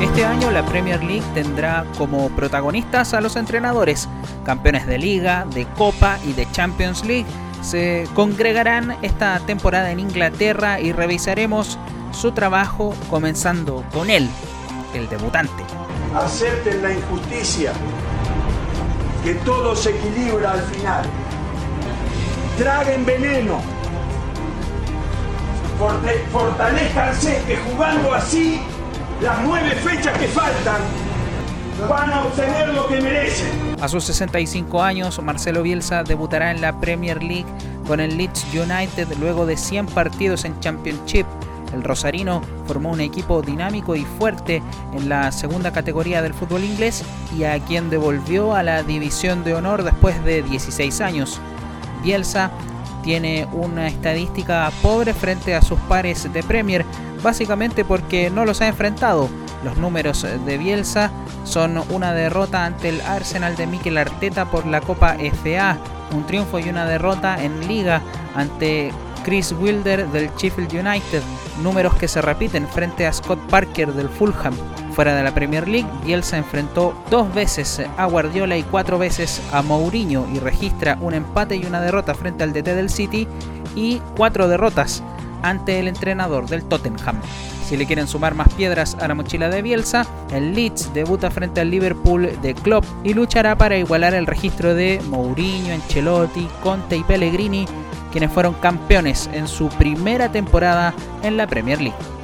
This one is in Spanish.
Este año la Premier League tendrá como protagonistas a los entrenadores, campeones de liga, de copa y de Champions League. Se congregarán esta temporada en Inglaterra y revisaremos su trabajo comenzando con él, el debutante. Acepten la injusticia, que todo se equilibra al final. Traguen veneno. Fortalezcanse que jugando así las nueve fechas que faltan van a obtener lo que merecen. A sus 65 años, Marcelo Bielsa debutará en la Premier League con el Leeds United luego de 100 partidos en Championship. El Rosarino formó un equipo dinámico y fuerte en la segunda categoría del fútbol inglés y a quien devolvió a la división de honor después de 16 años. Bielsa tiene una estadística pobre frente a sus pares de Premier, básicamente porque no los ha enfrentado. Los números de Bielsa son una derrota ante el Arsenal de Mikel Arteta por la Copa FA, un triunfo y una derrota en liga ante Chris Wilder del Sheffield United, números que se repiten frente a Scott Parker del Fulham. Fuera de la Premier League, Bielsa enfrentó dos veces a Guardiola y cuatro veces a Mourinho y registra un empate y una derrota frente al DT del City y cuatro derrotas ante el entrenador del Tottenham. Si le quieren sumar más piedras a la mochila de Bielsa, el Leeds debuta frente al Liverpool de Klopp y luchará para igualar el registro de Mourinho, Ancelotti, Conte y Pellegrini, quienes fueron campeones en su primera temporada en la Premier League.